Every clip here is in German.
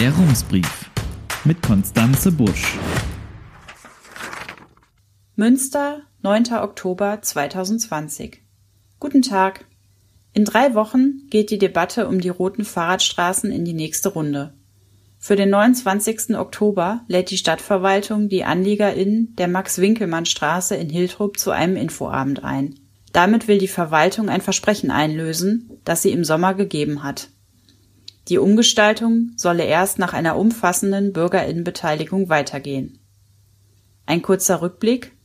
Der Rumsbrief mit Konstanze Busch. Münster, 9. Oktober 2020. Guten Tag. In drei Wochen geht die Debatte um die roten Fahrradstraßen in die nächste Runde. Für den 29. Oktober lädt die Stadtverwaltung die AnliegerInnen der Max-Winkelmann-Straße in Hiltrup zu einem Infoabend ein. Damit will die Verwaltung ein Versprechen einlösen, das sie im Sommer gegeben hat. Die Umgestaltung solle erst nach einer umfassenden Bürgerinnenbeteiligung weitergehen. Ein kurzer Rückblick.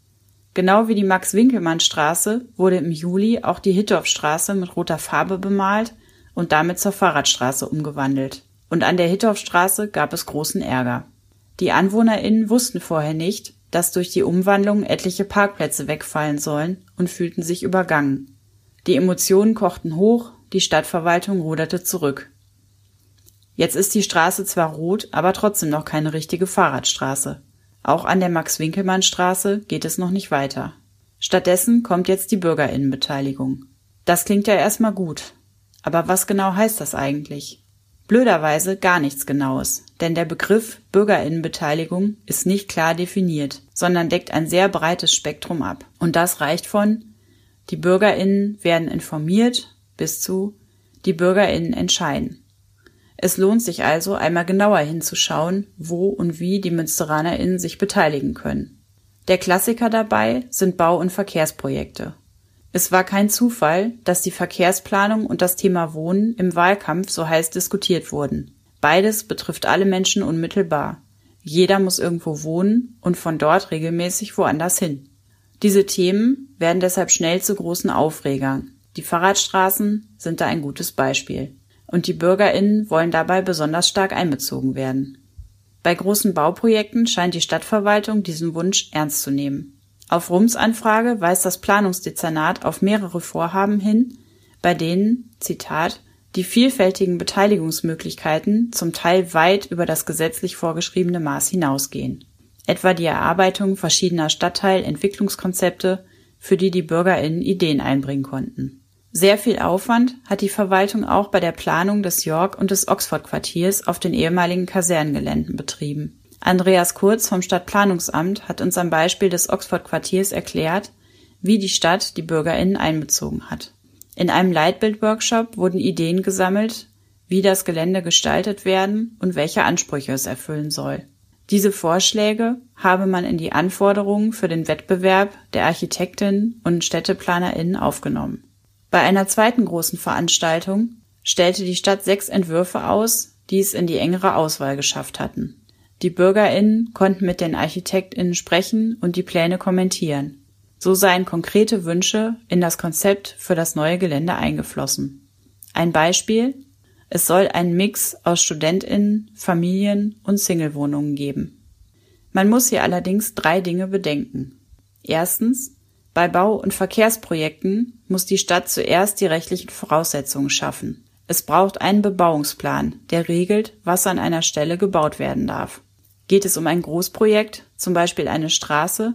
Genau wie die Max-Winkelmann-Straße wurde im Juli auch die Hittorfstraße mit roter Farbe bemalt und damit zur Fahrradstraße umgewandelt. Und an der Hittorfstraße gab es großen Ärger. Die AnwohnerInnen wussten vorher nicht, dass durch die Umwandlung etliche Parkplätze wegfallen sollen und fühlten sich übergangen. Die Emotionen kochten hoch, die Stadtverwaltung ruderte zurück. Jetzt ist die Straße zwar rot, aber trotzdem noch keine richtige Fahrradstraße. Auch an der Max-Winkelmann-Straße geht es noch nicht weiter. Stattdessen kommt jetzt die Bürgerinnenbeteiligung. Das klingt ja erstmal gut. Aber was genau heißt das eigentlich? Blöderweise gar nichts Genaues, denn der Begriff Bürgerinnenbeteiligung ist nicht klar definiert, sondern deckt ein sehr breites Spektrum ab. Und das reicht von die Bürgerinnen werden informiert bis zu die Bürgerinnen entscheiden. Es lohnt sich also, einmal genauer hinzuschauen, wo und wie die Münsteranerinnen sich beteiligen können. Der Klassiker dabei sind Bau- und Verkehrsprojekte. Es war kein Zufall, dass die Verkehrsplanung und das Thema Wohnen im Wahlkampf so heiß diskutiert wurden. Beides betrifft alle Menschen unmittelbar. Jeder muss irgendwo wohnen und von dort regelmäßig woanders hin. Diese Themen werden deshalb schnell zu großen Aufregern. Die Fahrradstraßen sind da ein gutes Beispiel. Und die Bürgerinnen wollen dabei besonders stark einbezogen werden. Bei großen Bauprojekten scheint die Stadtverwaltung diesen Wunsch ernst zu nehmen. Auf Rums Anfrage weist das Planungsdezernat auf mehrere Vorhaben hin, bei denen, Zitat, die vielfältigen Beteiligungsmöglichkeiten zum Teil weit über das gesetzlich vorgeschriebene Maß hinausgehen. Etwa die Erarbeitung verschiedener Stadtteilentwicklungskonzepte, für die die BürgerInnen Ideen einbringen konnten. Sehr viel Aufwand hat die Verwaltung auch bei der Planung des York- und des Oxford-Quartiers auf den ehemaligen Kasernengeländen betrieben. Andreas Kurz vom Stadtplanungsamt hat uns am Beispiel des Oxford-Quartiers erklärt, wie die Stadt die BürgerInnen einbezogen hat. In einem Leitbild-Workshop wurden Ideen gesammelt, wie das Gelände gestaltet werden und welche Ansprüche es erfüllen soll. Diese Vorschläge habe man in die Anforderungen für den Wettbewerb der Architektinnen und Städteplanerinnen aufgenommen. Bei einer zweiten großen Veranstaltung stellte die Stadt sechs Entwürfe aus, die es in die engere Auswahl geschafft hatten. Die BürgerInnen konnten mit den ArchitektInnen sprechen und die Pläne kommentieren. So seien konkrete Wünsche in das Konzept für das neue Gelände eingeflossen. Ein Beispiel es soll einen Mix aus StudentInnen, Familien und Singlewohnungen geben. Man muss hier allerdings drei Dinge bedenken. Erstens, bei Bau- und Verkehrsprojekten muss die Stadt zuerst die rechtlichen Voraussetzungen schaffen. Es braucht einen Bebauungsplan, der regelt, was an einer Stelle gebaut werden darf. Geht es um ein Großprojekt, zum Beispiel eine Straße,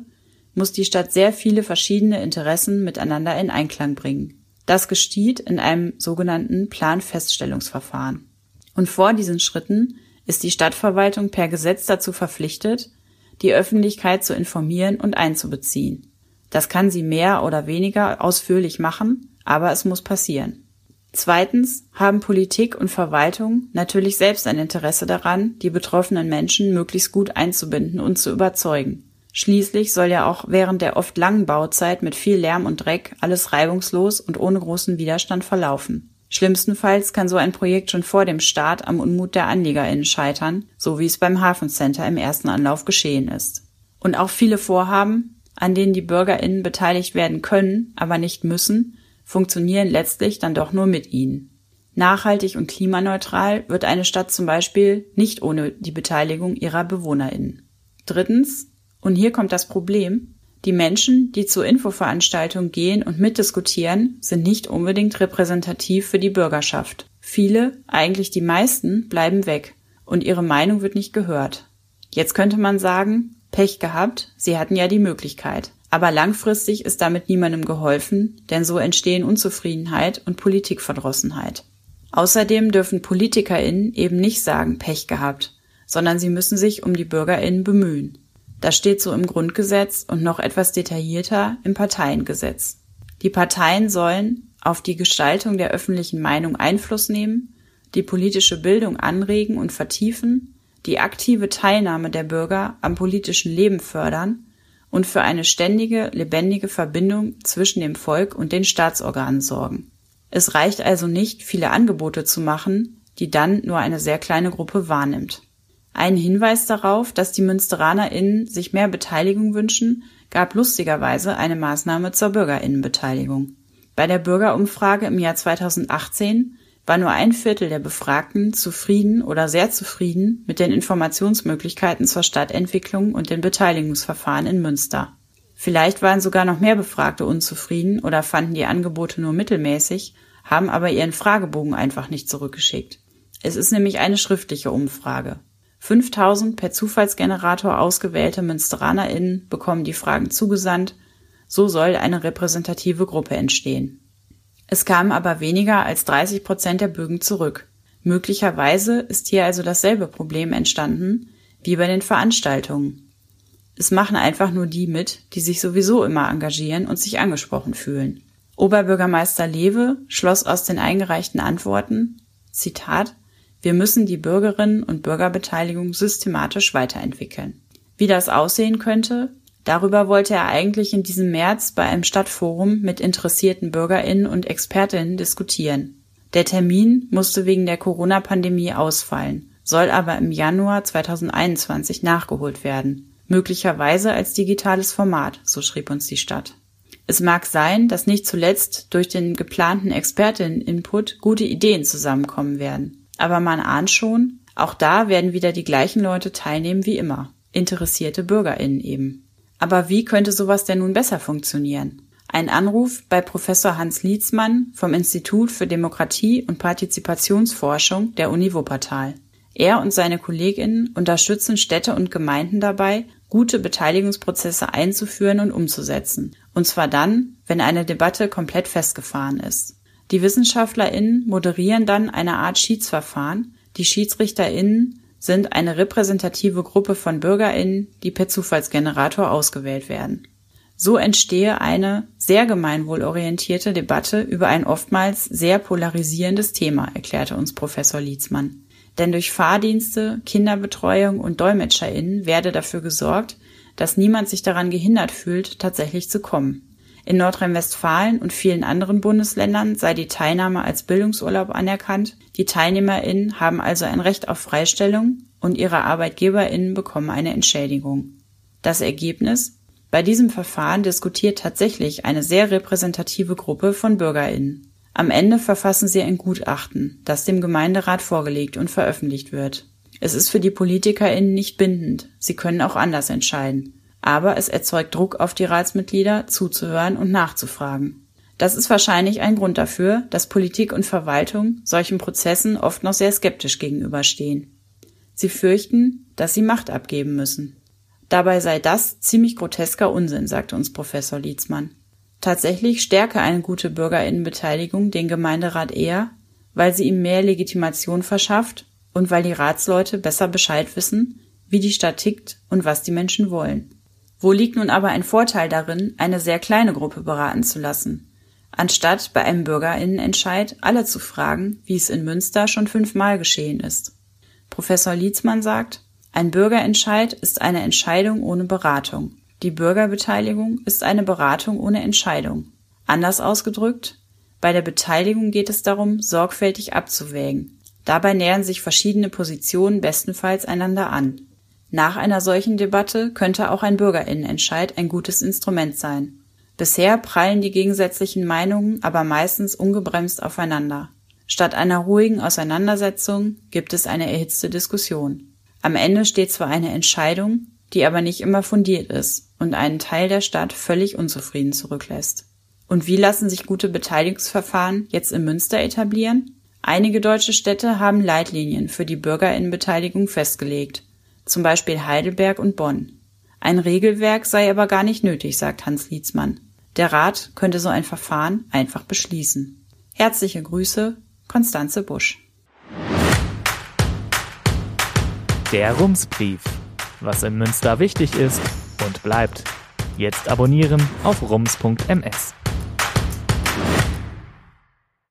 muss die Stadt sehr viele verschiedene Interessen miteinander in Einklang bringen. Das geschieht in einem sogenannten Planfeststellungsverfahren. Und vor diesen Schritten ist die Stadtverwaltung per Gesetz dazu verpflichtet, die Öffentlichkeit zu informieren und einzubeziehen. Das kann sie mehr oder weniger ausführlich machen, aber es muss passieren. Zweitens haben Politik und Verwaltung natürlich selbst ein Interesse daran, die betroffenen Menschen möglichst gut einzubinden und zu überzeugen. Schließlich soll ja auch während der oft langen Bauzeit mit viel Lärm und Dreck alles reibungslos und ohne großen Widerstand verlaufen. Schlimmstenfalls kann so ein Projekt schon vor dem Start am Unmut der AnliegerInnen scheitern, so wie es beim Hafencenter im ersten Anlauf geschehen ist. Und auch viele Vorhaben, an denen die BürgerInnen beteiligt werden können, aber nicht müssen, funktionieren letztlich dann doch nur mit ihnen. Nachhaltig und klimaneutral wird eine Stadt zum Beispiel nicht ohne die Beteiligung ihrer BewohnerInnen. Drittens, und hier kommt das Problem, die Menschen, die zur Infoveranstaltung gehen und mitdiskutieren, sind nicht unbedingt repräsentativ für die Bürgerschaft. Viele, eigentlich die meisten, bleiben weg und ihre Meinung wird nicht gehört. Jetzt könnte man sagen, Pech gehabt, sie hatten ja die Möglichkeit. Aber langfristig ist damit niemandem geholfen, denn so entstehen Unzufriedenheit und Politikverdrossenheit. Außerdem dürfen PolitikerInnen eben nicht sagen Pech gehabt, sondern sie müssen sich um die BürgerInnen bemühen. Das steht so im Grundgesetz und noch etwas detaillierter im Parteiengesetz. Die Parteien sollen auf die Gestaltung der öffentlichen Meinung Einfluss nehmen, die politische Bildung anregen und vertiefen, die aktive Teilnahme der Bürger am politischen Leben fördern und für eine ständige, lebendige Verbindung zwischen dem Volk und den Staatsorganen sorgen. Es reicht also nicht, viele Angebote zu machen, die dann nur eine sehr kleine Gruppe wahrnimmt. Ein Hinweis darauf, dass die MünsteranerInnen sich mehr Beteiligung wünschen, gab lustigerweise eine Maßnahme zur BürgerInnenbeteiligung. Bei der Bürgerumfrage im Jahr 2018 war nur ein Viertel der Befragten zufrieden oder sehr zufrieden mit den Informationsmöglichkeiten zur Stadtentwicklung und den Beteiligungsverfahren in Münster. Vielleicht waren sogar noch mehr Befragte unzufrieden oder fanden die Angebote nur mittelmäßig, haben aber ihren Fragebogen einfach nicht zurückgeschickt. Es ist nämlich eine schriftliche Umfrage. 5000 per Zufallsgenerator ausgewählte MünsteranerInnen bekommen die Fragen zugesandt. So soll eine repräsentative Gruppe entstehen. Es kamen aber weniger als 30 Prozent der Bögen zurück. Möglicherweise ist hier also dasselbe Problem entstanden wie bei den Veranstaltungen. Es machen einfach nur die mit, die sich sowieso immer engagieren und sich angesprochen fühlen. Oberbürgermeister Lewe schloss aus den eingereichten Antworten, Zitat, wir müssen die Bürgerinnen und Bürgerbeteiligung systematisch weiterentwickeln. Wie das aussehen könnte, darüber wollte er eigentlich in diesem März bei einem Stadtforum mit interessierten Bürgerinnen und Expertinnen diskutieren. Der Termin musste wegen der Corona-Pandemie ausfallen, soll aber im Januar 2021 nachgeholt werden möglicherweise als digitales Format, so schrieb uns die Stadt. Es mag sein, dass nicht zuletzt durch den geplanten Expertinnen-Input gute Ideen zusammenkommen werden. Aber man ahnt schon, auch da werden wieder die gleichen Leute teilnehmen wie immer. Interessierte BürgerInnen eben. Aber wie könnte sowas denn nun besser funktionieren? Ein Anruf bei Professor Hans Lietzmann vom Institut für Demokratie und Partizipationsforschung der Uni Wuppertal. Er und seine KollegInnen unterstützen Städte und Gemeinden dabei, gute Beteiligungsprozesse einzuführen und umzusetzen. Und zwar dann, wenn eine Debatte komplett festgefahren ist. Die WissenschaftlerInnen moderieren dann eine Art Schiedsverfahren. Die SchiedsrichterInnen sind eine repräsentative Gruppe von BürgerInnen, die per Zufallsgenerator ausgewählt werden. So entstehe eine sehr gemeinwohlorientierte Debatte über ein oftmals sehr polarisierendes Thema, erklärte uns Professor Lietzmann. Denn durch Fahrdienste, Kinderbetreuung und DolmetscherInnen werde dafür gesorgt, dass niemand sich daran gehindert fühlt, tatsächlich zu kommen. In Nordrhein-Westfalen und vielen anderen Bundesländern sei die Teilnahme als Bildungsurlaub anerkannt. Die TeilnehmerInnen haben also ein Recht auf Freistellung und ihre ArbeitgeberInnen bekommen eine Entschädigung. Das Ergebnis? Bei diesem Verfahren diskutiert tatsächlich eine sehr repräsentative Gruppe von BürgerInnen. Am Ende verfassen sie ein Gutachten, das dem Gemeinderat vorgelegt und veröffentlicht wird. Es ist für die PolitikerInnen nicht bindend, sie können auch anders entscheiden. Aber es erzeugt Druck auf die Ratsmitglieder, zuzuhören und nachzufragen. Das ist wahrscheinlich ein Grund dafür, dass Politik und Verwaltung solchen Prozessen oft noch sehr skeptisch gegenüberstehen. Sie fürchten, dass sie Macht abgeben müssen. Dabei sei das ziemlich grotesker Unsinn, sagte uns Professor Lietzmann. Tatsächlich stärke eine gute Bürgerinnenbeteiligung den Gemeinderat eher, weil sie ihm mehr Legitimation verschafft und weil die Ratsleute besser Bescheid wissen, wie die Stadt tickt und was die Menschen wollen. Wo liegt nun aber ein Vorteil darin, eine sehr kleine Gruppe beraten zu lassen, anstatt bei einem Bürgerinnenentscheid alle zu fragen, wie es in Münster schon fünfmal geschehen ist? Professor Lietzmann sagt, ein Bürgerentscheid ist eine Entscheidung ohne Beratung. Die Bürgerbeteiligung ist eine Beratung ohne Entscheidung. Anders ausgedrückt, bei der Beteiligung geht es darum, sorgfältig abzuwägen. Dabei nähern sich verschiedene Positionen bestenfalls einander an. Nach einer solchen Debatte könnte auch ein Bürgerinnenentscheid ein gutes Instrument sein. Bisher prallen die gegensätzlichen Meinungen aber meistens ungebremst aufeinander. Statt einer ruhigen Auseinandersetzung gibt es eine erhitzte Diskussion. Am Ende steht zwar eine Entscheidung, die aber nicht immer fundiert ist und einen Teil der Stadt völlig unzufrieden zurücklässt. Und wie lassen sich gute Beteiligungsverfahren jetzt in Münster etablieren? Einige deutsche Städte haben Leitlinien für die Bürgerinnenbeteiligung festgelegt, zum Beispiel Heidelberg und Bonn. Ein Regelwerk sei aber gar nicht nötig, sagt Hans Lietzmann. Der Rat könnte so ein Verfahren einfach beschließen. Herzliche Grüße, Konstanze Busch. Der Rumsbrief. Was in Münster wichtig ist und bleibt. Jetzt abonnieren auf rums.ms.